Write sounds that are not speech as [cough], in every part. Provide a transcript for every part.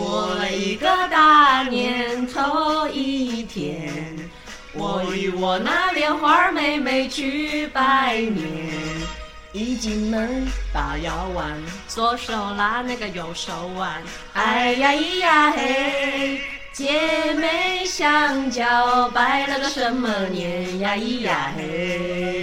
过了一个大年头一天，我与我那莲花妹妹去拜年。一进门把腰弯，左手拉那个右手腕，哎呀咿呀嘿，姐妹相交，拜了个什么年呀咿呀嘿。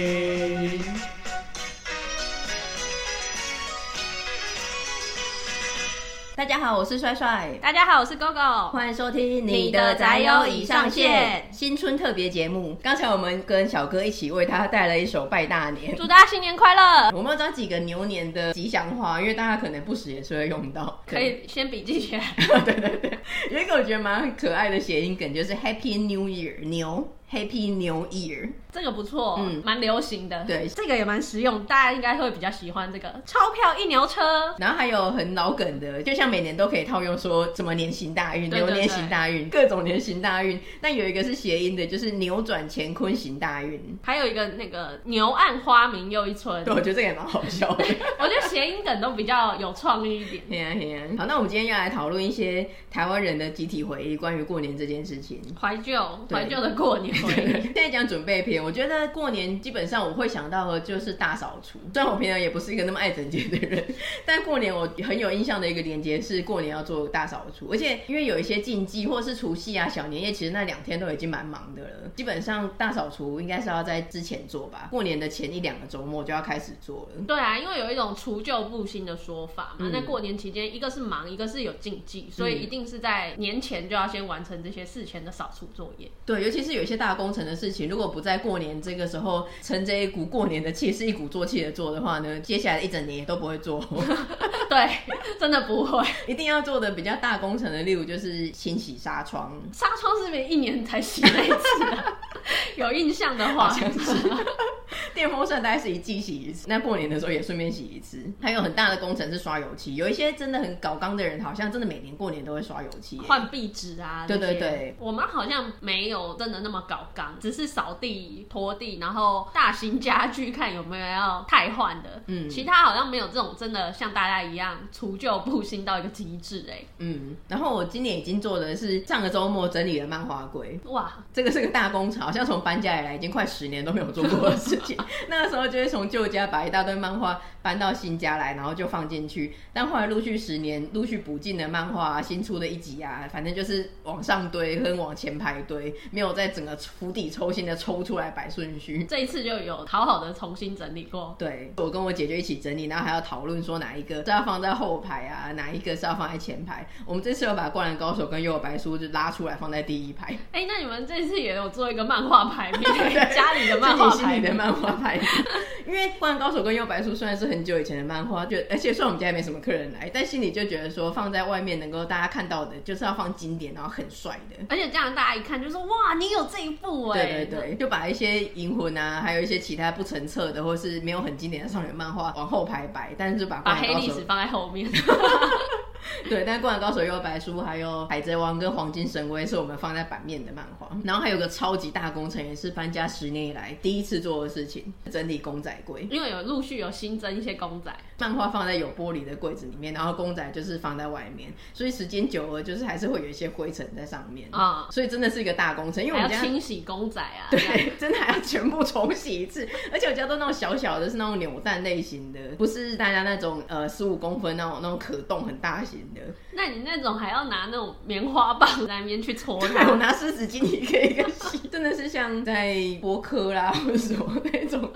大家好，我是帅帅。大家好，我是 GoGo。欢迎收听你的宅友已上线新春特别节目。刚才我们跟小哥一起为他带了一首拜大年，祝大家新年快乐。我们要找几个牛年的吉祥话，因为大家可能不时也是会用到，可以先笔记起来。[laughs] 对对对，有一个我觉得蛮可爱的谐音梗，就是 Happy New Year 牛。Happy New Year，这个不错，嗯，蛮流行的。对，这个也蛮实用，大家应该会比较喜欢这个钞票一牛车。然后还有很老梗的，就像每年都可以套用说什么年行大运、牛年行大运，各种年行大运。但有一个是谐音的，就是扭转乾坤行大运。还有一个那个牛暗花明又一村。对，我觉得这个也蛮好笑的。[laughs] 我觉得谐音梗都比较有创意一点。[laughs] 嘿啊嘿啊。好，那我们今天要来讨论一些台湾人的集体回忆，关于过年这件事情。怀旧，怀旧的过年回忆。讲准备篇，我觉得过年基本上我会想到的就是大扫除。虽然我平常也不是一个那么爱整洁的人，但过年我很有印象的一个连接是过年要做大扫除。而且因为有一些禁忌，或是除夕啊、小年夜，其实那两天都已经蛮忙的了。基本上大扫除应该是要在之前做吧，过年的前一两个周末就要开始做了。对啊，因为有一种除旧布新的说法嘛。那、嗯、过年期间，一个是忙，一个是有禁忌，所以一定是在年前就要先完成这些事前的扫除作业。对，尤其是有一些大工程的事情。如果不在过年这个时候乘这一股过年的气，是一鼓作气的做的话呢，接下来一整年也都不会做。[laughs] 对，[laughs] 真的不会。一定要做的比较大工程的，例如就是清洗纱窗。纱窗是不是一年才洗那一次啊？[laughs] 有印象的话，像是电风扇大概是一季洗一次，那过年的时候也顺便洗一次。还有很大的工程是刷油漆，有一些真的很搞刚的人，好像真的每年过年都会刷油漆，换壁纸啊。对对对，我妈好像没有真的那么搞刚，只是扫地、拖地，然后大型家具看有没有要汰换的。嗯，其他好像没有这种真的像大家一样除旧布新到一个极致哎。嗯，然后我今年已经做的是上个周末整理了漫画柜。哇，这个是个大工程，好像从搬家以来已经快十年都没有做过的事情。[laughs] [laughs] 那个时候就会从旧家把一大堆漫画搬到新家来，然后就放进去。但后来陆续十年，陆续补进的漫画啊，新出的一集啊，反正就是往上堆跟往前排堆，没有在整个釜底抽薪的抽出来摆顺序。这一次就有好好的重新整理过。对，我跟我姐就一起整理，然后还要讨论说哪一个是要放在后排啊，哪一个是要放在前排。我们这次有把《灌篮高手》跟《幽游白书》就拉出来放在第一排。哎、欸，那你们这次也有做一个漫画排名，[laughs] 家里的漫画排的漫画因为《灌篮高手》跟《幽白书》虽然是很久以前的漫画，就而且虽然我们家也没什么客人来，但心里就觉得说放在外面能够大家看到的，就是要放经典，然后很帅的。而且这样大家一看就说哇，你有这一部哎。对对对，就把一些银魂啊，还有一些其他不成册的，或是没有很经典的少女漫画往后排摆，但是就把把黑历史放在后面。[laughs] [laughs] 对，但是《灌篮高手》、《又有白书》还有《海贼王》跟《黄金神威》是我们放在版面的漫画。然后还有个超级大工程，也是搬家十年以来第一次做的事情——整理公仔柜。因为有陆续有新增一些公仔，漫画放在有玻璃的柜子里面，然后公仔就是放在外面，所以时间久了就是还是会有一些灰尘在上面啊。所以真的是一个大工程，因为我们家要清洗公仔啊，对，真的还要全部重洗一次。而且我家都那种小小的，是那种扭蛋类型的，不是大家那种呃十五公分那种那种可动很大型的。那你那种还要拿那种棉花棒在那边去搓它？我拿湿纸巾一个一个洗，真的是像在剥壳啦，或者什么那种。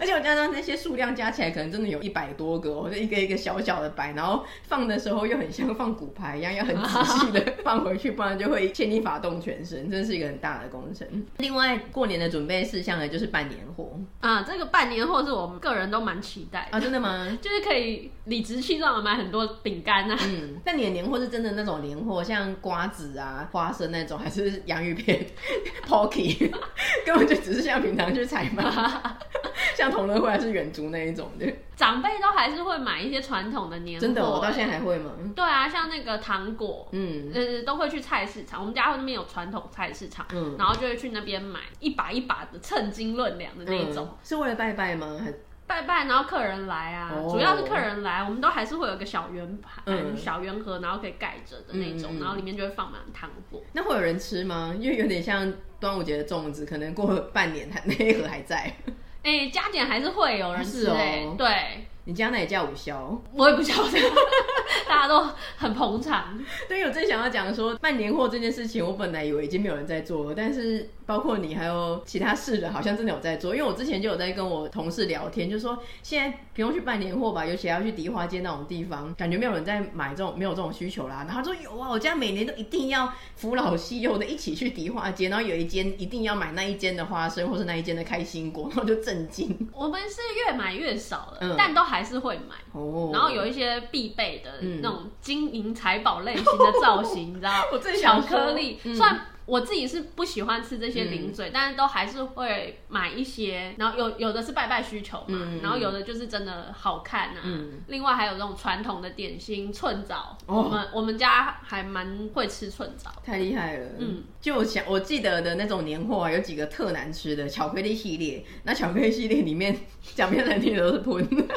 而且我加上那些数量加起来，可能真的有一百多个，我就一个一个小小的摆，然后放的时候又很像放骨牌一样，要很仔细的放回去，不然就会牵一发动全身，真是一个很大的工程。[laughs] 另外，过年的准备事项呢，就是办年货啊。这个办年货是我们个人都蛮期待啊，真的吗？[laughs] 就是可以理直气壮的买很多饼干啊。嗯，但你的年货是真的那种年货，像瓜子啊、花生那种，还是洋芋片、[laughs] Pocky，[laughs] 根本就只是像平常去采买，[laughs] 像同乐会还是远足那一种的。长辈都还是会买一些传统的年货。欸，真的，我到现在还会吗？对啊，像那个糖果，嗯，呃，都会去菜市场。我们家那边有传统菜市场，嗯，然后就会去那边买一把一把的称斤论两的那一种。嗯，是为了拜拜吗？拜拜，然后客人来啊，哦、主要是客人来，我们都还是会有个小圆盘、嗯、小圆盒，然后可以盖着的那种，嗯、然后里面就会放满糖果。那会有人吃吗？因为有点像端午节的粽子，可能过了半年，它那一盒还在。[laughs] 哎、欸，加减还是会有人吃哦、对。你家那也叫午宵，我也不晓得，[laughs] 大家都很捧场。对，我正想要讲说办年货这件事情，我本来以为已经没有人在做了，但是。包括你还有其他事的，好像真的有在做。因为我之前就有在跟我同事聊天，就说现在不用去办年货吧，尤其要去迪化街那种地方，感觉没有人在买这种，没有这种需求啦。然后他说有啊，我家每年都一定要扶老西幼的一起去迪化街，然后有一间一定要买那一间的花生，或是那一间的开心果，然后就震惊。我们是越买越少了，嗯、但都还是会买。哦。然后有一些必备的那种金银财宝类型的造型，嗯、你知道吗？[laughs] 我最巧克力，嗯、算。我自己是不喜欢吃这些零嘴，嗯、但是都还是会买一些。然后有有的是拜拜需求嘛，嗯、然后有的就是真的好看啊。嗯、另外还有这种传统的点心寸枣，哦、我们我们家还蛮会吃寸枣。太厉害了。嗯，就我想我记得的那种年货啊，有几个特难吃的巧克力系列。那巧克力系列里面讲遍难听的都是喷，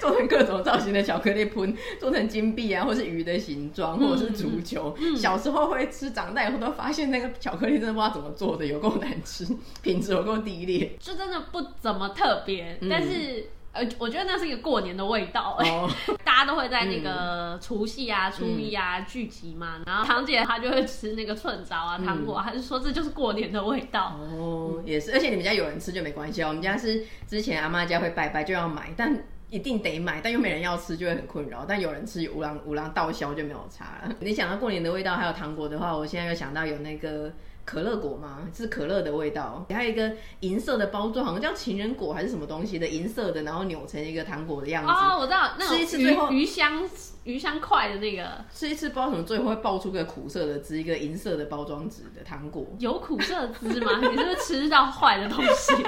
做成各种造型的巧克力喷，做成金币啊，或是鱼的形状，或者是足球。小时候会吃，长大以后都发现那个。巧克力真的不知道怎么做的，有够难吃，品质有够低劣，就真的不怎么特别。嗯、但是呃，我觉得那是一个过年的味道，哦、[laughs] 大家都会在那个除夕啊、初一啊、嗯、聚集嘛。然后堂姐她就会吃那个寸枣啊、糖果，她就说这就是过年的味道。哦，也是，而且你们家有人吃就没关系哦。我们家是之前阿妈家会拜拜就要买，但。一定得买，但又没人要吃，就会很困扰。但有人吃，五郎五郎倒销就没有差了。你想到过年的味道，还有糖果的话，我现在又想到有那个可乐果吗？是可乐的味道。还有一个银色的包装，好像叫情人果还是什么东西的，银色的，然后扭成一个糖果的样子。哦，我知道，那吃一次最后鱼香鱼香块的那个，吃一次不知道什么最后会爆出个苦涩的汁，一个银色的包装纸的糖果。有苦涩汁吗？你是不是吃到坏的东西？[laughs]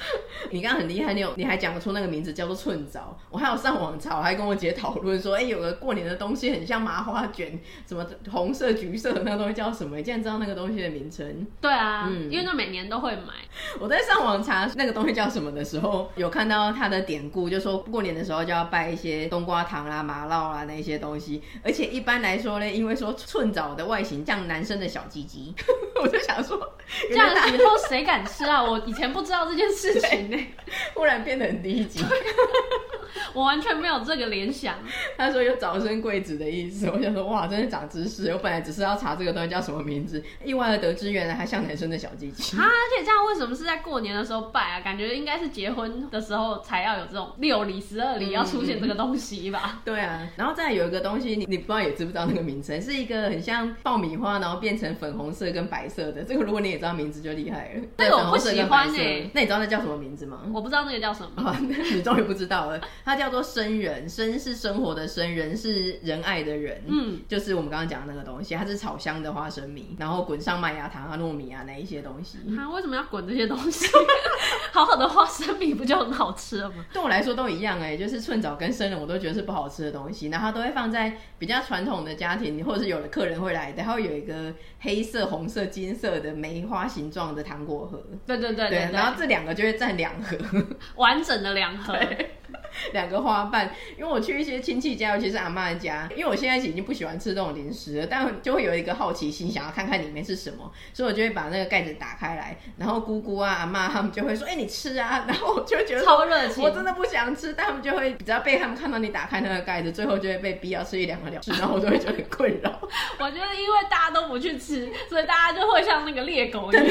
[laughs] 你刚刚很厉害，你有你还讲得出那个名字叫做寸枣。我还有上网查，我还跟我姐讨论说，哎、欸，有个过年的东西很像麻花卷，什么红色、橘色的那个东西叫什么？你竟然知道那个东西的名称？对啊，嗯，因为那每年都会买。我在上网查那个东西叫什么的时候，有看到它的典故，就说过年的时候就要拜一些冬瓜糖啦、麻烙啊那些东西。而且一般来说呢，因为说寸枣的外形像男生的小鸡鸡，[laughs] 我就想说，这样以后谁敢吃啊？我以前不知道这件事情呢。忽然变得很低级，[laughs] 我完全没有这个联想。他说有早生贵子的意思，我想说哇，真的长知识。我本来只是要查这个东西叫什么名字，意外的得知原来还像男生的小鸡鸡 [laughs] 啊！而且这样为什么是在过年的时候拜啊？感觉应该是结婚的时候才要有这种六礼十二礼要出现这个东西吧？嗯、[laughs] 对啊，然后再有一个东西，你你不知道也知不知道那个名称，是一个很像爆米花，然后变成粉红色跟白色的。这个如果你也知道名字就厉害了。这个我不喜欢诶、欸，那你知道那叫什么名字吗？我不知道那个叫什么，[laughs] 你终于不知道了。它叫做生人，生是生活的生，人是仁爱的人。嗯，就是我们刚刚讲的那个东西，它是炒香的花生米，然后滚上麦芽糖啊、糯米啊那一些东西。它为什么要滚这些东西？[laughs] 好好的花生米不就很好吃了吗？对我来说都一样哎、欸，就是寸枣跟生人我都觉得是不好吃的东西。然后都会放在比较传统的家庭，或者是有的客人会来，然后有一个黑色、红色、金色的梅花形状的糖果盒。对对对对，对，然后这两个就会占两盒。[laughs] 完整的两盒，[laughs] 两个花瓣。因为我去一些亲戚家，尤其是阿妈家，因为我现在已经不喜欢吃这种零食了，但就会有一个好奇心，想要看看里面是什么，所以我就会把那个盖子打开来，然后姑姑啊、阿妈他们就会说：“哎、欸，你吃啊！” [laughs] 然后我就觉得超热情，我真的不想吃，但他们就会只要被他们看到你打开那个盖子，最后就会被逼要吃一两个了事，然后我就会觉得很困扰。[laughs] 我觉得因为大家都不去吃，所以大家就会像那个猎狗一样，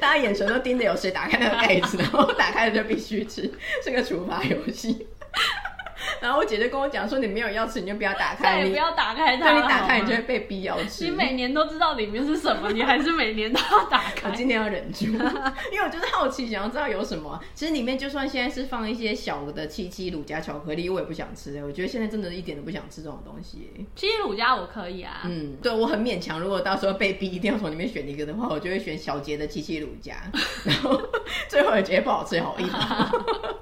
大家眼神都盯着有谁打开那个盖子，然后打开了就必须吃，是个处罚游戏。然后我姐姐跟我讲说，你没有要吃，你就不要打开，你不要打开它。那你打开，你就会被逼要吃。你每年都知道里面是什么，你还是每年都要打开。[laughs] 我今天要忍住，[laughs] 因为我就是好奇，想要知道有什么。其实里面就算现在是放一些小的七七乳加巧克力，我也不想吃。我觉得现在真的一点都不想吃这种东西。七七乳加我可以啊，嗯，对我很勉强。如果到时候被逼一定要从里面选一个的话，我就会选小杰的七七乳加。[laughs] 然后最后也觉得不好吃，好硬。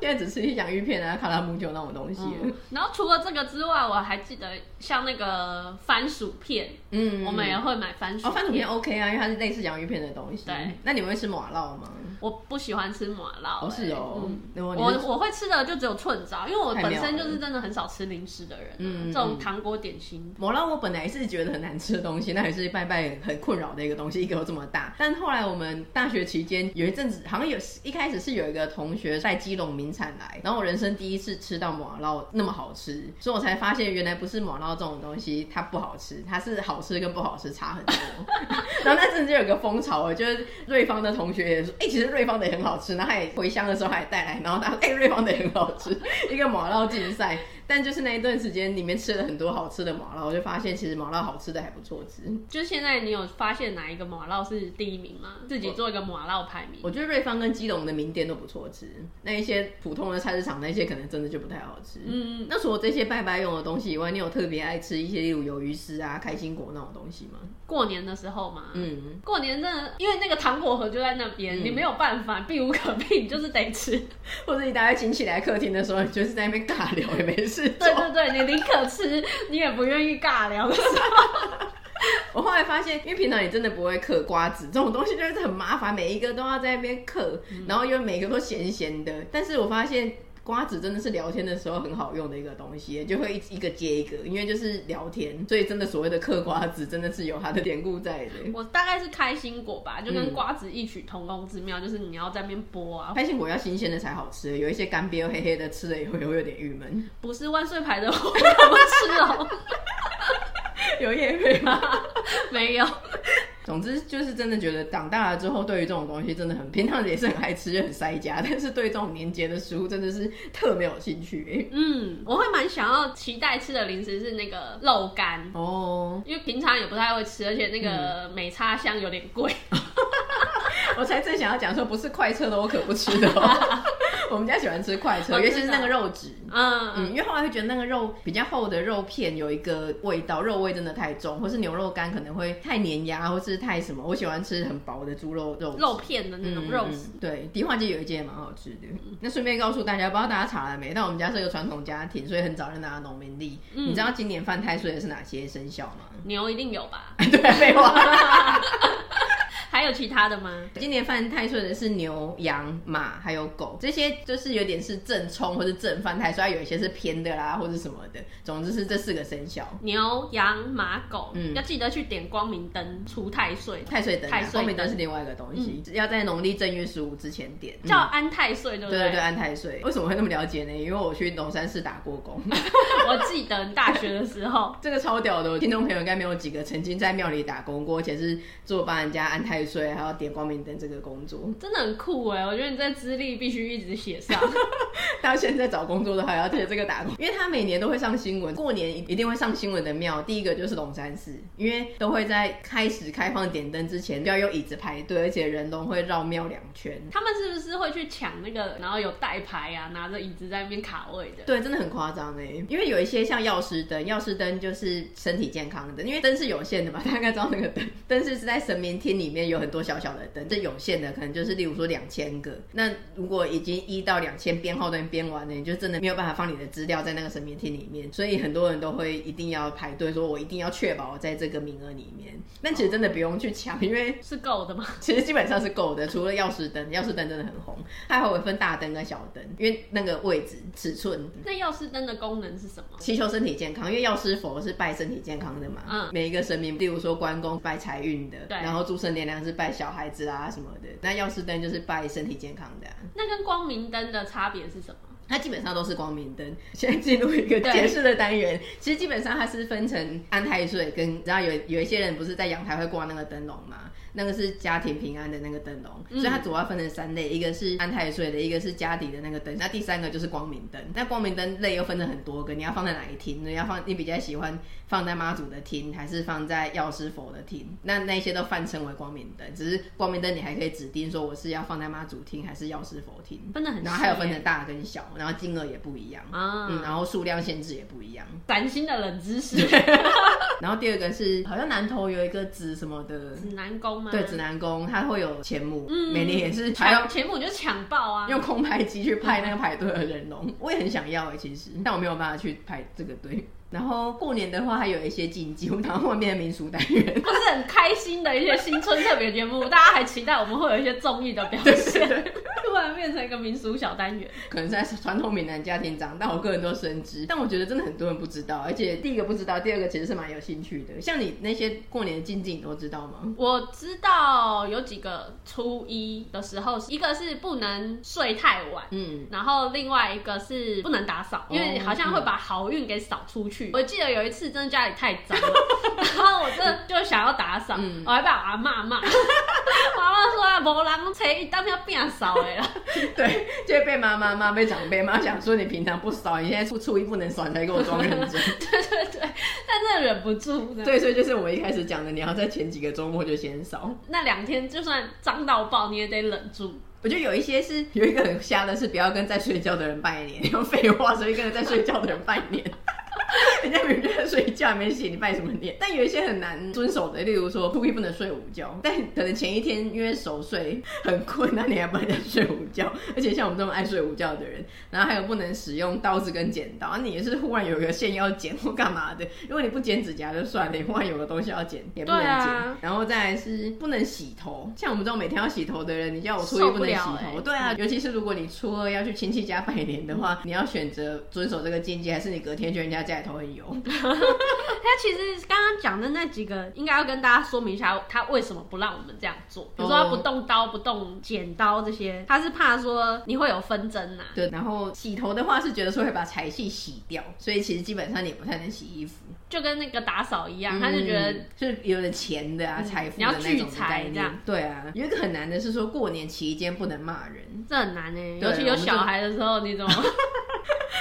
现在只吃一讲芋片啊、卡拉姆酒那种东西。嗯 [laughs] 然后除了这个之外，我还记得像那个番薯片，嗯，我们也会买番薯片。哦，番薯片 OK 啊，因为它是类似洋芋片的东西。对，那你们会吃麻辣吗？我不喜欢吃麻辣。哦，是哦。嗯，我我会吃的就只有寸枣，因为我本身就是真的很少吃零食的人。嗯，这种糖果点心。麻辣我本来是觉得很难吃的东西，那也是拜拜很困扰的一个东西，一个又这么大。但后来我们大学期间有一阵子，好像有一开始是有一个同学在基隆名产来，然后我人生第一次吃到麻辣那么好吃，所以我才发现原来不是麻辣这种东西它不好吃，它是好吃跟不好吃差很多。[laughs] 然后那阵就有个风潮，就是瑞芳的同学也说，哎、欸，其实瑞芳的也很好吃，然后他也回乡的时候还带来，然后他说，哎、欸，瑞芳的也很好吃，一个麻辣竞赛。但就是那一段时间里面吃了很多好吃的麻辣，我就发现其实麻辣好吃的还不错吃。就是现在你有发现哪一个麻辣是第一名吗？自己做一个麻辣排名。我觉得瑞芳跟基隆的名店都不错吃，那一些普通的菜市场那些可能真的就不太好吃。嗯，那除了这些拜拜用的东西以外，你有特别爱吃一些例如鱿鱼丝啊、开心果那种东西吗？过年的时候嘛，嗯，过年真的因为那个糖果盒就在那边，嗯、你没有办法，避无可避，你就是得吃。[laughs] 或者你大家请起来客厅的时候，你就是在那边尬聊也没事。对对对，你宁可吃，你也不愿意尬聊的时候。[laughs] 我后来发现，因为平常你真的不会嗑瓜子这种东西，就是很麻烦，每一个都要在那边嗑，嗯、然后因为每个都咸咸的。但是我发现。瓜子真的是聊天的时候很好用的一个东西，就会一一个接一个，因为就是聊天，所以真的所谓的嗑瓜子真的是有它的典故在的。我大概是开心果吧，就跟瓜子异曲同工之妙，嗯、就是你要在那边剥啊。开心果要新鲜的才好吃，有一些干瘪黑黑的，吃了以后也会有点郁闷。不是万岁牌的，我吃哦？[laughs] 有业配吗？[laughs] 没有。总之就是真的觉得长大了之后，对于这种东西真的很平常也是很爱吃，就很塞家。但是对这种年节的食物真的是特没有兴趣。嗯，我会蛮想要期待吃的零食是那个肉干哦，因为平常也不太会吃，而且那个美差香有点贵。嗯 [laughs] 我才正想要讲说，不是快车的我可不吃的哦。[laughs] 我们家喜欢吃快车，尤其是那个肉质，嗯嗯，因为后来会觉得那个肉比较厚的肉片有一个味道，肉味真的太重，或是牛肉干可能会太粘牙，或是太什么。我喜欢吃很薄的猪肉肉肉片的那种肉质。对，迪化街有一间也蛮好吃的。那顺便告诉大家，不知道大家查了没？但我们家是一个传统家庭，所以很早就拿农民历。你知道今年犯太岁的是哪些生肖吗？牛一定有吧？[laughs] 对，废话。[laughs] 还有其他的吗？今年犯太岁的是牛、羊、马，还有狗，这些就是有点是正冲或者正犯太岁，有一些是偏的啦，或者什么的。总之是这四个生肖：牛、羊、马、狗。嗯，要记得去点光明灯除太岁。太岁灯，太岁光明灯是另外一个东西，嗯、要在农历正月十五之前点，叫安太岁，对不对？对对对，安太岁。为什么会那么了解呢？因为我去龙山寺打过工。[laughs] 我记得大学的时候，[laughs] 这个超屌的，我听众朋友应该没有几个曾经在庙里打工过，而且是做帮人家安太岁。所以还要点光明灯这个工作，真的很酷哎！我觉得你在资历必须一直写上。[laughs] 到现在找工作都还，要写这个打工，因为他每年都会上新闻，过年一定会上新闻的庙，第一个就是龙山寺，因为都会在开始开放点灯之前，就要用椅子排队，而且人都会绕庙两圈。他们是不是会去抢那个，然后有带牌啊，拿着椅子在那边卡位的？对，真的很夸张哎！因为有一些像药师灯，药师灯就是身体健康的，因为灯是有限的嘛，大家应该知道那个灯，灯是是在神明厅里面有很多小小的灯，这有限的可能就是例如说两千个，那如果已经一到两千编号灯编完了，你就真的没有办法放你的资料在那个神明厅里面，所以很多人都会一定要排队，说我一定要确保我在这个名额里面。但其实真的不用去抢，因为 [laughs] 是够的嘛。其实基本上是够的，除了药师灯，药师灯真的很红，它还会分大灯跟小灯，因为那个位置尺寸。那药师灯的功能是什么？祈求身体健康，因为药师佛是拜身体健康的嘛。嗯。每一个神明，例如说关公拜财运的，对。然后诸生娘娘是拜小孩子啊什么的，那药师灯就是拜身体健康的啊。那跟光明灯的差别是什么？它基本上都是光明灯。现在进入一个解释的单元，其实基本上它是分成安太岁跟，然后有有一些人不是在阳台会挂那个灯笼吗？那个是家庭平安的那个灯笼，嗯、所以它主要分成三类，一个是安太岁的，一个是家底的那个灯，那第三个就是光明灯。那光明灯类又分成很多个，你要放在哪一厅？你要放，你比较喜欢放在妈祖的厅，还是放在药师佛的厅？那那些都泛称为光明灯，只是光明灯你还可以指定说我是要放在妈祖厅还是药师佛厅，分的很细。然后还有分成大跟小，然后金额也不一样啊，嗯，然后数量限制也不一样。崭新的冷知识。[laughs] 然后第二个是好像南投有一个紫什么的紫南宫。吗？对，指南宫它会有前母，嗯、每年也是还有钱母就抢爆啊，[laughs] 用空拍机去拍那个排队的人龙，我也很想要哎，其实，但我没有办法去排这个队。然后过年的话，还有一些禁忌，然后后面的民俗单元，[laughs] 不是很开心的一些新春特别节目，大家还期待我们会有一些综艺的表现，[laughs] 突然变成一个民俗小单元。可能在传统闽南家庭长大，我个人都深知，但我觉得真的很多人不知道，而且第一个不知道，第二个其实是蛮有兴趣的。像你那些过年的禁忌，你都知道吗？我知道有几个，初一的时候，一个是不能睡太晚，嗯，然后另外一个是不能打扫，因为好像会把好运给扫出去。我记得有一次，真的家里太脏了，[laughs] 然后我真的就想要打扫，嗯、我还被我阿妈骂，[laughs] 我阿妈说啊，无人车一当要变扫的啦。[laughs] 对，就会被妈妈骂，被长辈骂，想说你平常不扫，你现在初初一不能扫，你才给我装认真。对对对，但真的忍不住。对，所以就是我一开始讲的，你要在前几个周末就先扫。那两天就算脏到爆，你也得忍住。我觉得有一些是有一个很瞎的，是不要跟在睡觉的人拜年。用废话，所以跟着在睡觉的人拜年。[laughs] 人家明明在睡觉，没写，你拜什么年？但有一些很难遵守的，例如说初一不能睡午觉，但可能前一天因为熟睡很困，那你还不能睡午觉。而且像我们这种爱睡午觉的人，然后还有不能使用刀子跟剪刀，啊、你也是忽然有一个线要剪或干嘛的，[laughs] 如果你不剪指甲就算了，你忽然有个东西要剪也不能剪。啊、然后再来是不能洗头，像我们这种每天要洗头的人，你叫我初一不能洗头，欸、对啊，尤其是如果你初二要去亲戚家拜年的话，你要选择遵守这个禁忌，还是你隔天去人家家里头很油？[laughs] 他其实刚刚讲的那几个，应该要跟大家说明一下，他为什么不让我们这样做。比如说他不动刀、不动剪刀这些，他是怕说你会有纷争呐。对，然后洗头的话是觉得说会把财气洗掉，所以其实基本上你不太能洗衣服，就跟那个打扫一样，他就觉得是有点钱的啊，财富的那种概念。你要聚财这样。对啊，有一个很难的是说过年期间不能骂人，这很难哎，尤其有小孩的时候，你怎么？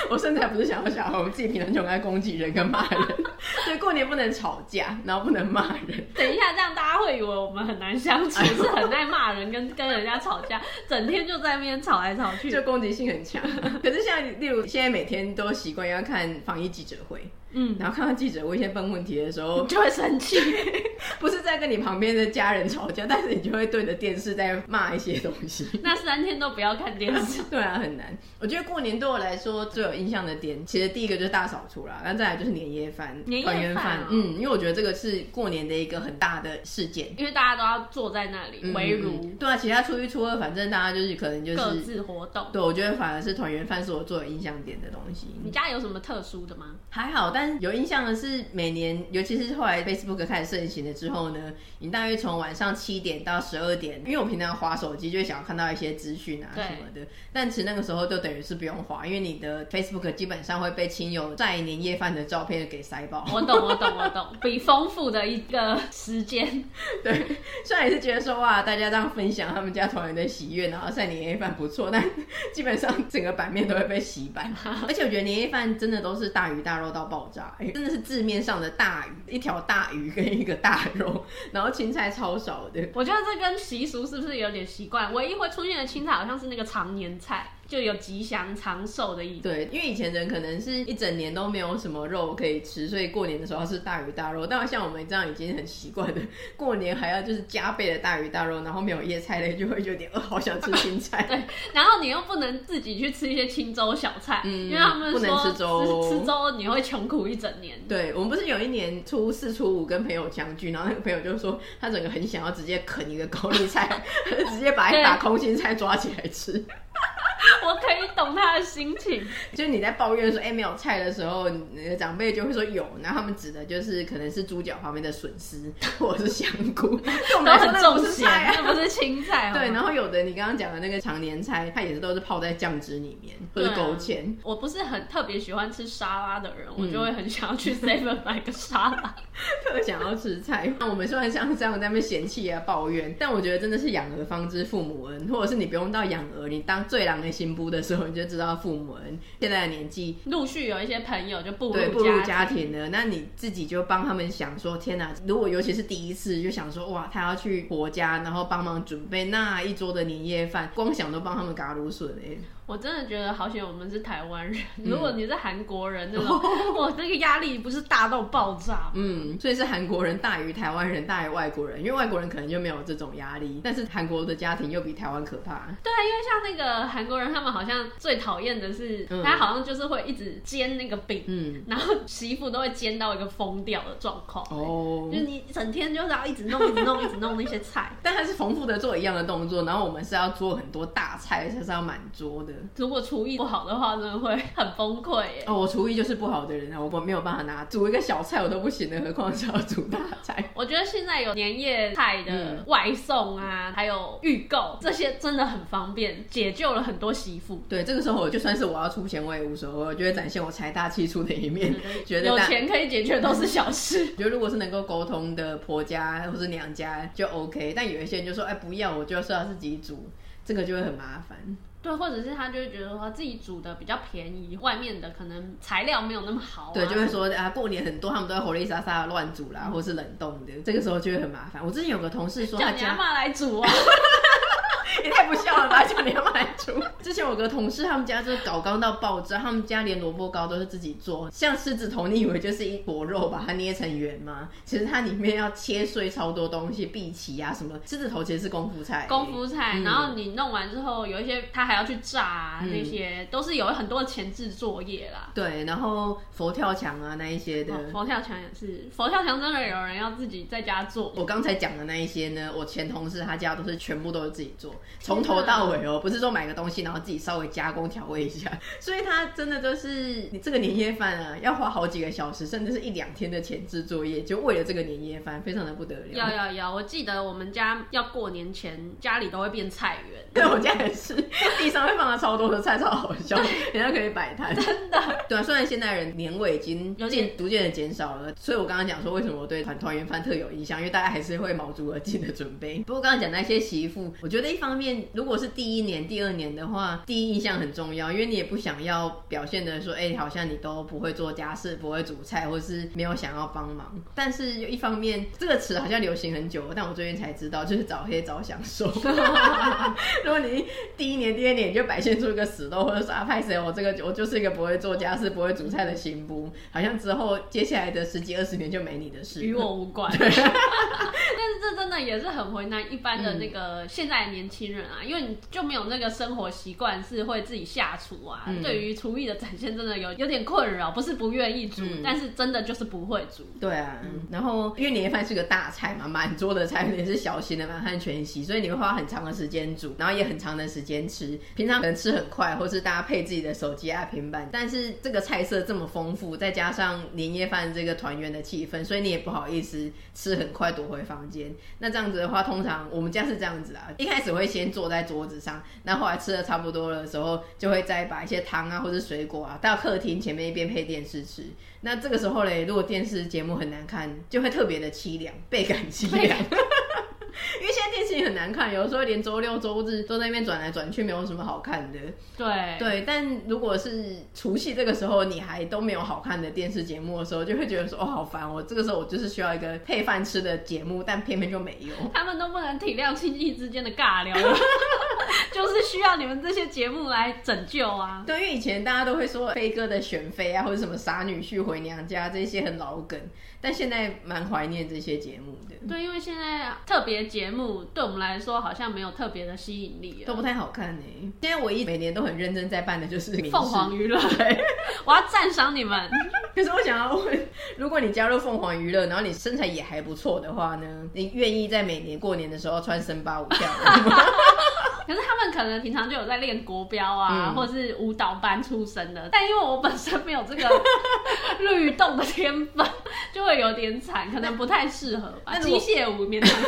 我甚至还不是想要小孩，我们自己平常就爱攻击人跟骂人，[laughs] 所以过年不能吵架，然后不能骂人。等一下，这样大家会以为我们很难相处，是很爱骂人跟跟人家吵架，整天就在那边吵来吵去，就攻击性很强。可是像例如现在每天都习惯要看防疫记者会。嗯，然后看到记者问一些笨问题的时候，[laughs] 就会生气。[laughs] 不是在跟你旁边的家人吵架，但是你就会对着电视在骂一些东西。[laughs] 那三天都不要看电视。对啊，很难。我觉得过年对我来说最有印象的点，其实第一个就是大扫除啦，然后再来就是年夜饭、年夜饭。嗯，因为我觉得这个是过年的一个很大的事件，因为大家都要坐在那里围炉、嗯。对啊，其他初一、初二，反正大家就是可能就是各自活动。对，我觉得反而是团圆饭是我最有印象点的东西。你家有什么特殊的吗？还好，但有印象的。是每年，尤其是后来 Facebook 开始盛行了之后呢，你大约从晚上七点到十二点，因为我平常划手机就会想要看到一些资讯啊什么的，但其实那个时候就等于是不用划，因为你的 Facebook 基本上会被亲友晒年夜饭的照片给塞爆。我懂，我懂，我懂，[laughs] 比丰富的一个时间。对，虽然也是觉得说哇，大家这样分享他们家团圆的喜悦，然后晒年夜饭不错，但基本上整个版面都会被洗版。[laughs] 而且我觉得年夜饭真的都是大鱼大肉到爆真的是。字面上的大鱼，一条大鱼跟一个大肉，然后青菜超少的。我觉得这跟习俗是不是有点习惯？唯一会出现的青菜好像是那个常年菜。就有吉祥长寿的意思。对，因为以前人可能是一整年都没有什么肉可以吃，所以过年的时候是大鱼大肉。但像我们这样已经很习惯的，过年还要就是加倍的大鱼大肉，然后没有叶菜类，就会有点饿，[laughs] 好想吃青菜。对，然后你又不能自己去吃一些青粥小菜，嗯，因为他们不能吃粥，吃粥你会穷苦一整年。对，我们不是有一年初四初五跟朋友相聚，然后那个朋友就说他整个很想要直接啃一个高丽菜，[laughs] 直接把一把空心菜抓起来吃。[laughs] 我可以懂他的心情，就是你在抱怨说哎、欸、没有菜的时候，你的长辈就会说有，然后他们指的就是可能是猪脚旁边的笋丝 [laughs] 或者是香菇，都很重咸，那不是青菜。对，然后有的你刚刚讲的那个常年菜，它也是都是泡在酱汁里面或者勾芡。我不是很特别喜欢吃沙拉的人，嗯、我就会很想要去 seven 买个沙拉，[laughs] 特想要吃菜。那我们虽然像这样在那边嫌弃啊抱怨，但我觉得真的是养儿方知父母恩，或者是你不用到养儿，你当最狼的心。新妇的时候，你就知道父母们现在的年纪，陆续有一些朋友就步入对步入家庭了。那你自己就帮他们想说，天哪！如果尤其是第一次，就想说哇，他要去婆家，然后帮忙准备那一桌的年夜饭，光想都帮他们嘎芦笋哎。我真的觉得好险，我们是台湾人。[laughs] 如果你是韩国人，那种 [laughs] 哇，那个压力不是大到爆炸。嗯，所以是韩国人大于台湾人大于外国人，因为外国人可能就没有这种压力，但是韩国的家庭又比台湾可怕。对啊，因为像那个韩国人，他们好像最讨厌的是，嗯、他好像就是会一直煎那个饼，嗯，然后媳妇都会煎到一个疯掉的状况。哦，就是你整天就是要一直弄，一直弄，一直弄那些菜，[laughs] 但他是重复的做一样的动作，然后我们是要做很多大菜，而且是要满桌的。如果厨艺不好的话，真的会很崩溃耶。哦，我厨艺就是不好的人啊，我我没有办法拿煮一个小菜我都不行的，何况是要煮大菜。[laughs] 我觉得现在有年夜菜的外送啊，嗯、还有预购，这些真的很方便，解救了很多媳妇。对，这个时候我就算是我要出钱，我也无所谓，我觉得展现我财大气粗的一面，觉得有钱可以解决都是小事。[laughs] 觉得如果是能够沟通的婆家或是娘家就 OK，但有一些人就说，哎，不要，我就是要自己煮，这个就会很麻烦。对，或者是他就会觉得说自己煮的比较便宜，外面的可能材料没有那么好，啊。对，就会说啊，过年很多他们都在火力沙沙的乱煮啦，嗯、或是冷冻的，这个时候就会很麻烦。我之前有个同事说他，叫你阿嬷来煮啊。[laughs] [laughs] 也太不孝了吧！叫你要买猪。之前有个同事，他们家就是搞刚到爆炸，他们家连萝卜糕都是自己做。像狮子头，你以为就是一坨肉，把它捏成圆吗？其实它里面要切碎超多东西，荸荠啊什么。狮子头其实是功夫菜，功夫菜。嗯、然后你弄完之后，有一些他还要去炸、啊，嗯、那些都是有很多前置作业啦。对，然后佛跳墙啊那一些的，哦、佛跳墙也是，佛跳墙真的有人要自己在家做。我刚才讲的那一些呢，我前同事他家都是全部都是自己做。从头到尾哦，不是说买个东西然后自己稍微加工调味一下，[laughs] 所以它真的就是你这个年夜饭啊，要花好几个小时，甚至是一两天的前置作业，就为了这个年夜饭，非常的不得了。要要要！我记得我们家要过年前，家里都会变菜园，对，[laughs] 我家也是，地上会放了超多的菜，超好笑，人家可以摆摊。真的，对啊，虽然现代人年味已经渐点逐渐的减少了，所以我刚刚讲说为什么我对团团圆饭特有印象，因为大家还是会卯足了劲的准备。不过刚刚讲那些媳妇，我觉得一方面如果是第一年、第二年的话，第一印象很重要，因为你也不想要表现的说，哎、欸，好像你都不会做家事、不会煮菜，或是没有想要帮忙。但是一方面，这个词好像流行很久，但我最近才知道，就是早黑早享受。[laughs] 如果你第一年、第二年你就表现出一个死斗，或者说啊，派谁？我这个我就是一个不会做家事、不会煮菜的新妇，好像之后接下来的十几二十年就没你的事，与我无关。[laughs] 但是这真的也是很为难一般的那个现在的年轻人啊，因为你。就没有那个生活习惯是会自己下厨啊，嗯、对于厨艺的展现真的有有点困扰，不是不愿意煮，嗯、但是真的就是不会煮。对啊，嗯、然后因为年夜饭是个大菜嘛，满桌的菜也是小型的满汉全席，所以你会花很长的时间煮，然后也很长的时间吃。平常可能吃很快，或是搭配自己的手机啊、平板，但是这个菜色这么丰富，再加上年夜饭这个团圆的气氛，所以你也不好意思吃很快躲回房间。那这样子的话，通常我们家是这样子啊，一开始会先坐在桌子。上，那后来吃的差不多的时候，就会再把一些汤啊或者水果啊到客厅前面一边配电视吃。那这个时候嘞，如果电视节目很难看，就会特别的凄凉，倍感凄凉。[laughs] 很难看，有的时候连周六周日都在那边转来转去，没有什么好看的。对对，但如果是除夕这个时候，你还都没有好看的电视节目的时候，就会觉得说哦，好烦！我这个时候我就是需要一个配饭吃的节目，但偏偏就没有。他们都不能体谅亲戚之间的尬聊，[laughs] 就是需要你们这些节目来拯救啊！对，因为以前大家都会说飞哥的选妃啊，或者什么傻女婿回娘家这些很老梗，但现在蛮怀念这些节目的。对，因为现在特别。节目对我们来说好像没有特别的吸引力，都不太好看呢。现在唯一每年都很认真在办的就是凤凰娱乐，[laughs] 我要赞赏你们。[laughs] 可是我想要问，如果你加入凤凰娱乐，然后你身材也还不错的话呢？你愿意在每年过年的时候穿森巴舞跳吗？[laughs] 可是他们可能平常就有在练国标啊，嗯、或者是舞蹈班出身的，但因为我本身没有这个律动的天分，就会有点惨，可能不太适合吧。机械舞面常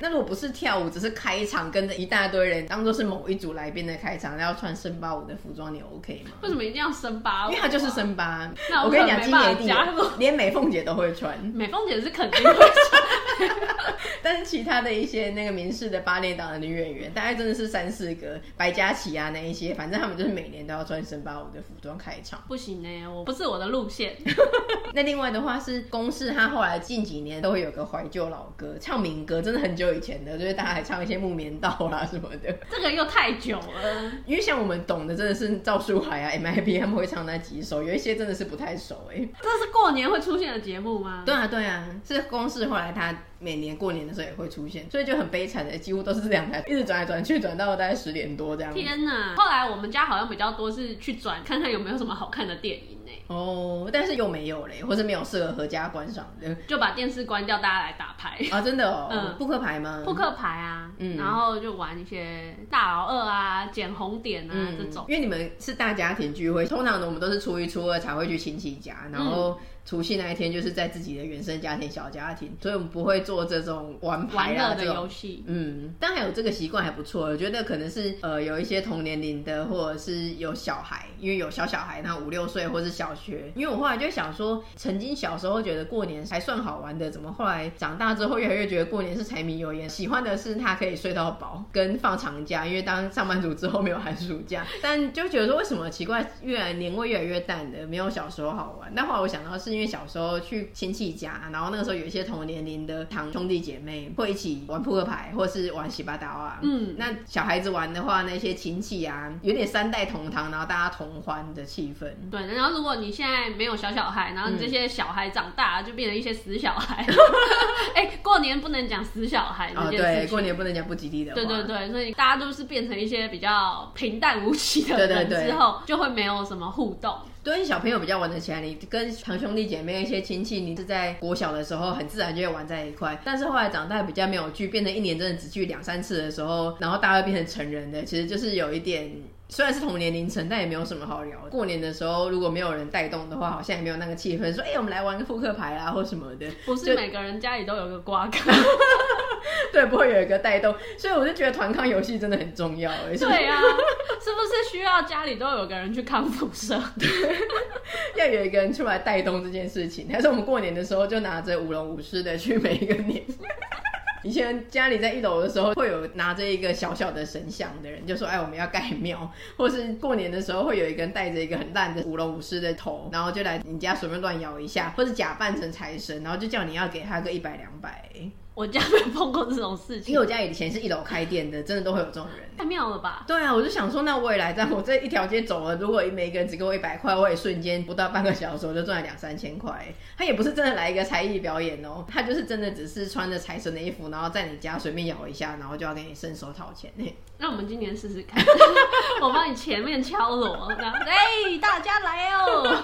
那如果不是跳舞，只是开场跟着一大堆人，当做是某一组来宾的开场，然后穿森巴舞的服装，你 OK 吗？为什么一定要森巴舞？因为它就是森巴。那我，我跟你讲，今年连美凤姐都会穿。美凤姐是肯定会穿。[laughs] 但是其他的一些那个民视的八点档的女演员，大概真的是三四个，白嘉琪啊那一些，反正他们就是每年都要穿森巴舞的服装开场。不行呢、欸，我不是我的路线。[laughs] 那另外的话是公式，他后来近几年都会有个怀旧老歌，唱民歌，真的很久以前的，就是大家还唱一些木棉道啦什么的。这个又太久了，因为像我们懂的真的是赵树海啊，MIB 他们会唱那几首，有一些真的是不太熟哎、欸。这是过年会出现的节目吗？对啊对啊，是公式后来他。每年过年的时候也会出现，所以就很悲惨的，几乎都是这两台一直转来转去，转到大概十点多这样。天哪！后来我们家好像比较多是去转看看有没有什么好看的电影呢。哦，但是又没有嘞，或是没有适合合家观赏的，就把电视关掉，大家来打牌啊！真的哦，[laughs] 嗯，扑克牌吗？扑克牌啊，嗯，然后就玩一些大老二啊、捡红点啊、嗯、这种。因为你们是大家庭聚会，通常的我们都是初一初二才会去亲戚家，然后。嗯除夕那一天就是在自己的原生家庭、小家庭，所以我们不会做这种玩牌啊的游戏。嗯，但还有这个习惯还不错。我觉得可能是呃有一些同年龄的，或者是有小孩，因为有小小孩，那五六岁或者是小学。因为我后来就想说，曾经小时候觉得过年还算好玩的，怎么后来长大之后越来越觉得过年是柴米油盐？喜欢的是他可以睡到饱，跟放长假，因为当上班族之后没有寒暑假，但就觉得说为什么奇怪，越来年味越来越淡的，没有小时候好玩。但后来我想到是。因为小时候去亲戚家，然后那个时候有一些同年龄的堂兄弟姐妹会一起玩扑克牌，或是玩洗八刀啊。嗯，那小孩子玩的话，那些亲戚啊，有点三代同堂，然后大家同欢的气氛。对，然后如果你现在没有小小孩，然后你这些小孩长大就变成一些死小孩。[laughs] 哎、欸，过年不能讲死小孩这件事情。哦，对，过年不能讲不吉利的话。对对对，所以大家都是变成一些比较平淡无奇的人之后，就会没有什么互动。对小朋友比较玩得起来，你跟堂兄弟姐妹一些亲戚，你是在国小的时候很自然就会玩在一块。但是后来长大比较没有聚，变成一年真的只聚两三次的时候，然后大家变成成人的，其实就是有一点，虽然是同年龄层，但也没有什么好聊。过年的时候如果没有人带动的话，好像也没有那个气氛，说哎、欸，我们来玩个扑克牌啊或什么的。不是每个人家里都有个瓜葛。[laughs] [laughs] 对，不会有一个带动，所以我就觉得团康游戏真的很重要。对啊，是不是需要家里都有个人去康复社？对，[laughs] 要有一个人出来带动这件事情。还是我们过年的时候就拿着舞龙舞狮的去每一个年。[laughs] 以前家里在一楼的时候，会有拿着一个小小的神像的人，就说：“哎，我们要盖庙。”或是过年的时候，会有一个人带着一个很烂的舞龙舞狮的头，然后就来你家随便乱摇一下，或是假扮成财神，然后就叫你要给他个一百两百。我家没有碰过这种事情，因为我家以前是一楼开店的，真的都会有这种人，太妙了吧？对啊，我就想说，那我也来在，我这一条街走了，如果每个人只给我一百块，我也瞬间不到半个小时我就赚了两三千块。他也不是真的来一个才艺表演哦，他就是真的只是穿着财神的衣服，然后在你家随便摇一下，然后就要给你伸手讨钱。[laughs] 那我们今年试试看，[laughs] 我帮你前面敲锣，然后哎，大家来哦。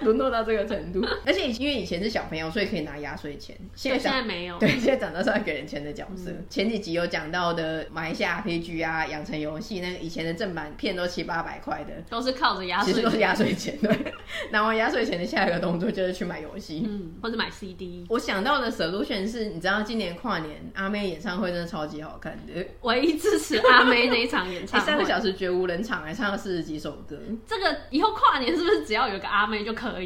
[laughs] 沦落到这个程度，而且因为以前是小朋友，所以可以拿压岁钱。现在现在没有。对，现在长大是要给人钱的角色。嗯、前几集有讲到的马来西亚 RPG 啊，养成游戏，那个以前的正版片都七八百块的，都是靠着压岁，其实都是压岁钱。对，[laughs] 拿完压岁钱的下一个动作就是去买游戏，嗯，或者买 CD。我想到的 solution 是，你知道今年跨年阿妹演唱会真的超级好看的，唯一支持阿妹那一场演唱会，[laughs] 三个小时绝无人场，还唱了四十几首歌。这个以后跨年是不是只要有个阿妹就可以了？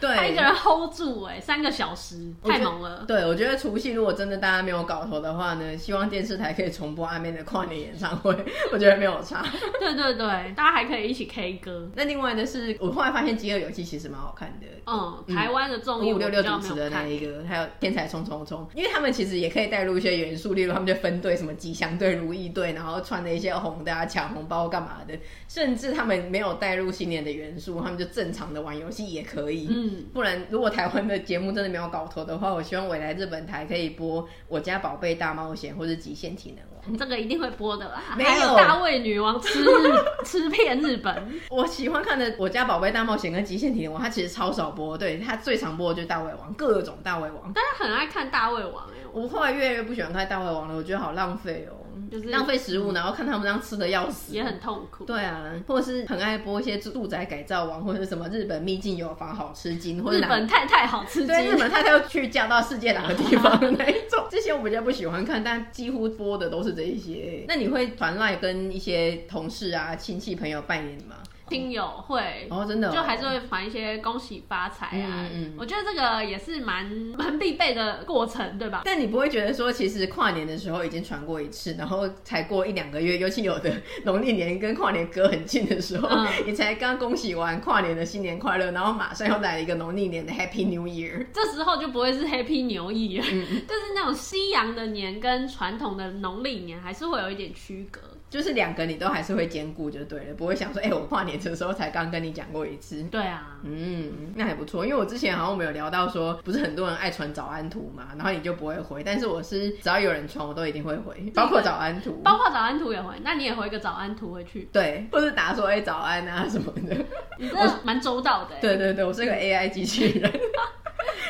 对，他一个人 hold 住哎、欸，三个小时太猛了。对，我觉得除夕如果真的大家没有搞头的话呢，希望电视台可以重播阿妹的跨年演唱会，[laughs] 我觉得没有差。对对对，大家还可以一起 K 歌。那另外呢是，我后来发现《饥饿游戏》其实蛮好看的。嗯，台湾的综艺五五六六主持的那一个，还有《天才冲冲冲》，因为他们其实也可以带入一些元素，例如他们就分队，什么吉祥队、如意队，然后穿的一些红的啊，抢红包干嘛的。甚至他们没有带入新年的元素，他们就正常的玩游戏也可以。嗯，不然如果台湾的节目真的没有搞头的话，我希望未来日本台可以播《我家宝贝大冒险》或者《极限体能王》，这个一定会播的啦。没有，还有大胃女王吃 [laughs] 吃遍日本。我喜欢看的《我家宝贝大冒险》跟《极限体能王》，它其实超少播，对，它最常播的就是大胃王，各种大胃王。大家很爱看大胃王哎、欸，我后来越来越不喜欢看大胃王了，我觉得好浪费哦、喔。就是浪费食物，然后看他们这样吃的要死，也很痛苦。对啊，或者是很爱播一些住宅改造王，或者是什么日本秘境有房好吃惊，或者日本太太好吃惊，对，日本太太又去嫁到世界哪个地方的 [laughs] 那一种。这些我比较不喜欢看，但几乎播的都是这一些。那你会传赖跟一些同事啊、亲戚朋友拜年吗？亲友会哦，真的、哦，就还是会传一些恭喜发财啊。嗯嗯，我觉得这个也是蛮蛮必备的过程，对吧？但你不会觉得说，其实跨年的时候已经传过一次，然后才过一两个月，尤其有的农历年跟跨年隔很近的时候，嗯、你才刚恭喜完跨年的新年快乐，然后马上又来了一个农历年的 Happy New Year，这时候就不会是 Happy New Year，就是那种西洋的年跟传统的农历年还是会有一点区隔。就是两个你都还是会兼顾就对了，不会想说，哎、欸，我跨年的时候才刚跟你讲过一次。对啊，嗯，那还不错，因为我之前好像我们有聊到说，不是很多人爱传早安图嘛，然后你就不会回，但是我是只要有人传，我都一定会回，包括早安图，包括早安图也回，那你也回一个早安图回去，对，或是打说，哎、欸，早安啊什么的，你真的蛮周到的。对对对，我是个 AI 机器人。[laughs]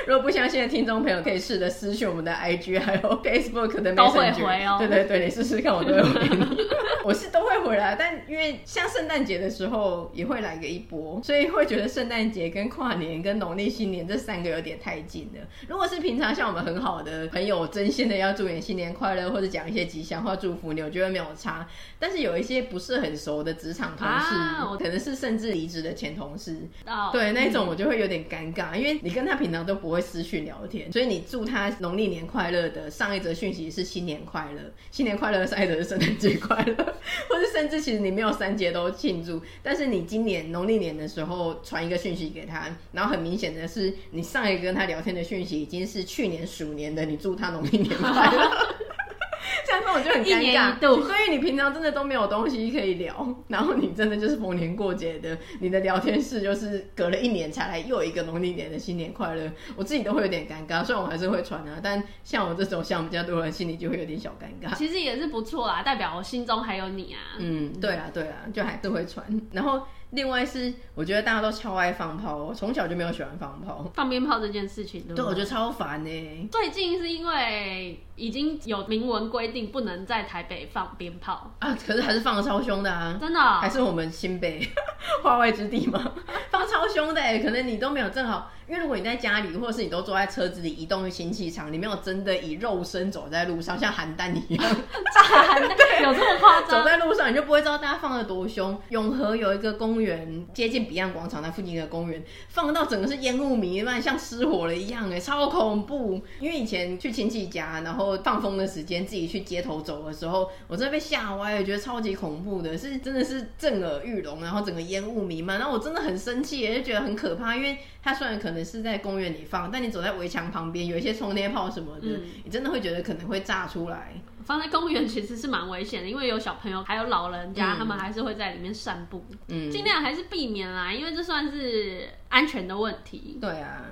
如果不相信的听众朋友，可以试着私讯我们的 IG，还有 Facebook 的 Messenger，都会回哦。对对对，你试试看，我都会回你。我是都会回来，但因为像圣诞节的时候也会来个一波，所以会觉得圣诞节跟跨年跟农历新年这三个有点太近了。如果是平常像我们很好的朋友，真心的要祝你新年快乐，或者讲一些吉祥话祝福你，我觉得没有差。但是有一些不是很熟的职场同事，啊、可能是甚至离职的前同事，哦、对那一种我就会有点尴尬，因为你跟他平常都不会。私讯聊天，所以你祝他农历年快乐的上一则讯息是新年快乐，新年快乐的上一则是圣诞节快乐，[laughs] 或者甚至其实你没有三节都庆祝，但是你今年农历年的时候传一个讯息给他，然后很明显的是你上一个跟他聊天的讯息已经是去年鼠年的，你祝他农历年快乐。[laughs] 像 [laughs] 这种就很尴尬，一年一度，所以你平常真的都没有东西可以聊，[laughs] 然后你真的就是逢年过节的，你的聊天室就是隔了一年才来又一个农历年的新年快乐，我自己都会有点尴尬。虽然我还是会传啊，但像我这种像比较多人，心里就会有点小尴尬。其实也是不错啦，代表我心中还有你啊。嗯，对啊，对啊，就还是会传，然后。另外是，我觉得大家都超爱放炮，我从小就没有喜欢放炮，放鞭炮这件事情，对，对，我觉得超烦呢。最近是因为已经有明文规定不能在台北放鞭炮啊，可是还是放的超凶的啊，真的，哦，还是我们新北 [laughs] 化外之地吗？放超凶的，可能你都没有正好。因为如果你在家里，或者是你都坐在车子里移动的新气场，你没有真的以肉身走在路上，像邯郸一样，[laughs] 有这么夸张？走在路上你就不会知道大家放的多凶。永和有一个公园，接近彼岸广场那附近的公园，放到整个是烟雾弥漫，像失火了一样，哎，超恐怖。因为以前去亲戚家，然后放风的时间，自己去街头走的时候，我真的被吓歪了，觉得超级恐怖的，是真的是震耳欲聋，然后整个烟雾弥漫，然后我真的很生气，也就觉得很可怕，因为它虽然可能。是在公园里放，但你走在围墙旁边，有一些冲天炮什么的，嗯、你真的会觉得可能会炸出来。放在公园其实是蛮危险的，因为有小朋友还有老人家，嗯、他们还是会在里面散步，嗯，尽量还是避免啦，因为这算是安全的问题。对啊。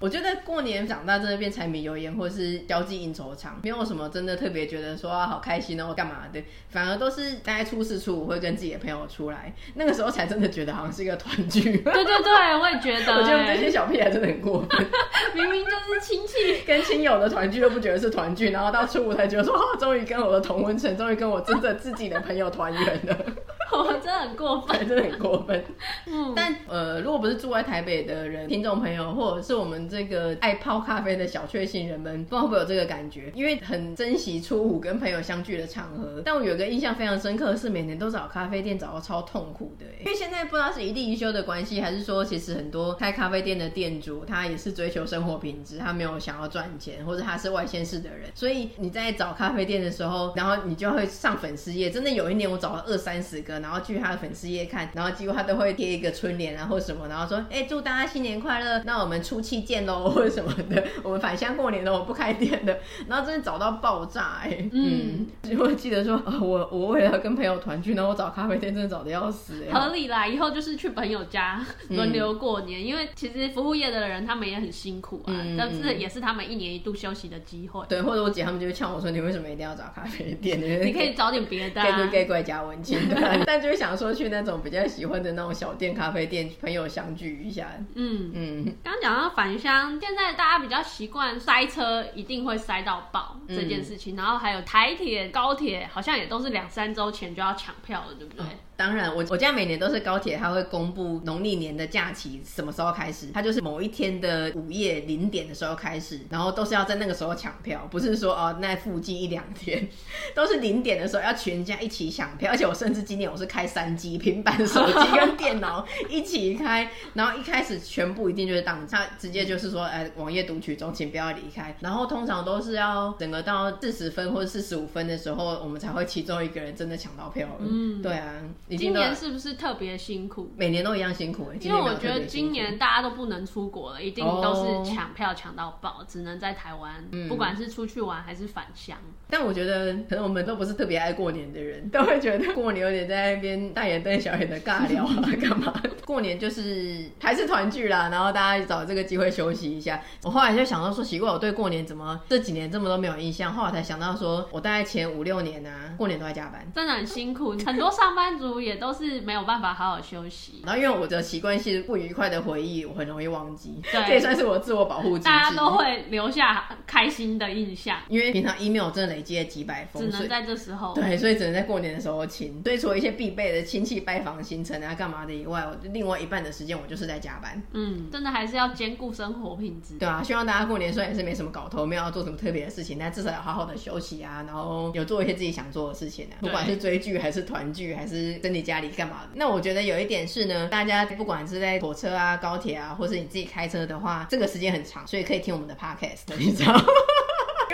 我觉得过年长大真的变柴米油盐，或是交际应酬场，没有什么真的特别觉得说啊好开心哦，干嘛的，反而都是大概初四初五会跟自己的朋友出来，那个时候才真的觉得好像是一个团聚。对对对，我也觉得。[laughs] 我觉得这些小屁孩真的很过分，[laughs] 明明就是亲戚 [laughs] 跟亲友的团聚都不觉得是团聚，然后到初五才觉得说哦，终于终于跟我的同温层，终于跟我真的自己的朋友团圆了。[laughs] 我真的很过分，[laughs] 真的很过分。[laughs] 嗯，但呃，如果不是住在台北的人，听众朋友，或者是我们这个爱泡咖啡的小确幸人们，不知道会不会有这个感觉？因为很珍惜初五跟朋友相聚的场合。但我有个印象非常深刻是，每年都找咖啡店找到超痛苦的。因为现在不知道是一地一休的关系，还是说其实很多开咖啡店的店主他也是追求生活品质，他没有想要赚钱，或者他是外县市的人，所以你在找咖啡店的时候，然后你就会上粉丝页。真的有一年我找了二三十个。然后去他的粉丝页看，然后几乎他都会贴一个春联啊或什么，然后说，哎、欸，祝大家新年快乐，那我们初七见喽，或者什么的，我们返乡过年了，我不开店的，然后真的找到爆炸，哎、欸，嗯，就会记得说，哦、我我为了跟朋友团聚，然后我找咖啡店真的找的要死，合理啦，以后就是去朋友家轮流过年，嗯、因为其实服务业的人他们也很辛苦啊，嗯、但是也是他们一年一度休息的机会。对，或者我姐他们就会呛我说，你为什么一定要找咖啡店？你可以找点别的、啊，给给怪加文青的。但就是想说去那种比较喜欢的那种小店、咖啡店，朋友相聚一下。嗯嗯。刚讲到返乡，现在大家比较习惯塞车，一定会塞到爆这件事情。嗯、然后还有台铁、高铁，好像也都是两三周前就要抢票了，对不对？哦当然，我我家每年都是高铁，它会公布农历年的假期什么时候开始，它就是某一天的午夜零点的时候开始，然后都是要在那个时候抢票，不是说哦那附近一两天，[laughs] 都是零点的时候要全家一起抢票，而且我甚至今年我是是开三机，平板、手机跟电脑一起开，然后一开始全部一定就是当他直接就是说，哎，网页读取中，请不要离开。然后通常都是要整个到四十分或者四十五分的时候，我们才会其中一个人真的抢到票。嗯，对啊，今年是不是特别辛苦？每年都一样辛苦，因为我觉得今年大家都不能出国了，一定都是抢票抢到爆，只能在台湾，嗯、不管是出去玩还是返乡。但我觉得，可能我们都不是特别爱过年的人，都会觉得过年有点在那边大眼瞪小眼的尬聊啊，[laughs] 干嘛？过年就是还是团聚啦，然后大家找这个机会休息一下。我后来就想到说，奇怪，我对过年怎么这几年这么都没有印象？后来才想到说，我大概前五六年啊，过年都在加班，真的很辛苦。很多上班族也都是没有办法好好休息。然后因为我的习惯性不愉快的回忆，我很容易忘记，对，这也算是我自我保护机制。大家都会留下开心的印象，因为平常 email 真的累积了几百封，只能在这时候。对，所以只能在过年的时候清。所以除了一些必备的亲戚拜访行程啊、干嘛的以外，我另外一半的时间我就是在加班。嗯，真的还是要兼顾生活品质。对啊，希望大家过年虽然也是没什么搞头，没有要做什么特别的事情，但至少要好好的休息啊，然后有做一些自己想做的事情啊，不管是追剧还是团聚还是在你家里干嘛。那我觉得有一点是呢，大家不管是在火车啊、高铁啊，或是你自己开车的话，这个时间很长，所以可以听我们的 podcast，你知道。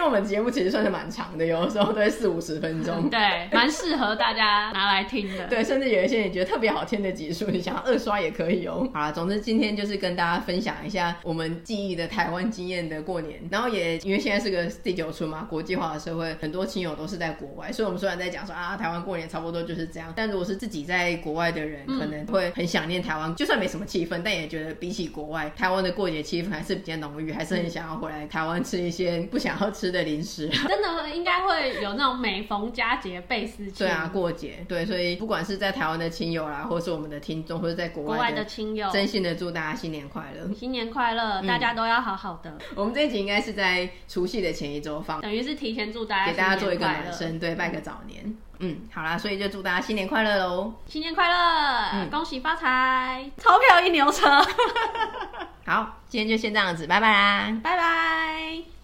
因为我们节目其实算是蛮长的，有的时候都会四五十分钟，对，蛮适合大家拿来听的。对，甚至有一些你觉得特别好听的集数，你想要二刷也可以哦。好啦，总之今天就是跟大家分享一下我们记忆的台湾经验的过年，然后也因为现在是个第九春嘛，国际化的社会，很多亲友都是在国外，所以我们虽然在讲说啊，台湾过年差不多就是这样，但如果是自己在国外的人，可能会很想念台湾，就算没什么气氛，但也觉得比起国外，台湾的过节气氛还是比较浓郁，还是很想要回来台湾吃一些不想要吃的零食。真的应该会有那种每逢佳节倍思亲。对啊，过节对，所以不管是在台湾的亲友啦，或是我们的听众，或者在国外的亲友，真心的祝大家新年快乐！新年快乐，大家都要好好的。我们这一集应该是在除夕的前一周放，等于是提前祝大家给大家做一个暖身，对，拜个早年。嗯，好啦，所以就祝大家新年快乐喽！新年快乐，恭喜发财，钞票一牛车。[laughs] 好，今天就先这样子，拜拜啦，拜拜。